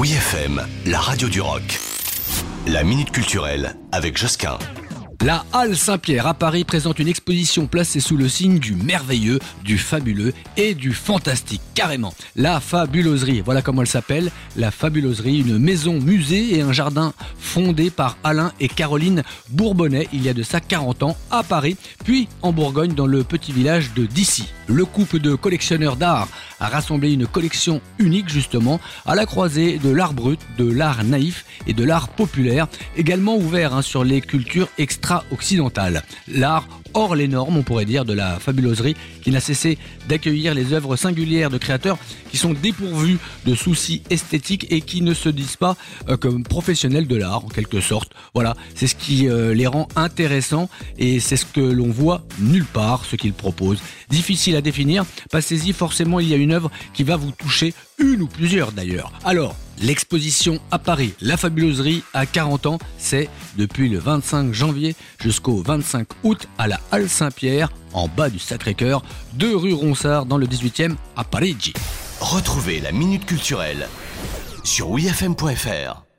Oui FM, la radio du rock. La minute culturelle avec Josquin. La Halle Saint-Pierre à Paris présente une exposition placée sous le signe du merveilleux, du fabuleux et du fantastique, carrément. La fabuloserie, voilà comment elle s'appelle, la fabuloserie, une maison musée et un jardin fondé par Alain et Caroline Bourbonnais il y a de ça 40 ans à Paris, puis en Bourgogne dans le petit village de Dissy. Le couple de collectionneurs d'art a rassemblé une collection unique justement à la croisée de l'art brut, de l'art naïf et de l'art populaire, également ouvert hein, sur les cultures extra-occidentales. L'art hors les normes, on pourrait dire, de la fabuloserie qui n'a cessé d'accueillir les œuvres singulières de créateurs qui sont dépourvus de soucis esthétiques et qui ne se disent pas euh, comme professionnels de l'art en quelque sorte. Voilà, c'est ce qui euh, les rend intéressants et c'est ce que l'on voit nulle part, ce qu'ils proposent. Définir, passez-y, forcément il y a une œuvre qui va vous toucher, une ou plusieurs d'ailleurs. Alors, L'exposition à Paris, La Fabuloserie à 40 ans, c'est depuis le 25 janvier jusqu'au 25 août à la Halle Saint-Pierre, en bas du Sacré-Cœur, 2 rue Ronsard dans le 18e à Parigi. Retrouvez la minute culturelle sur wifm.fr.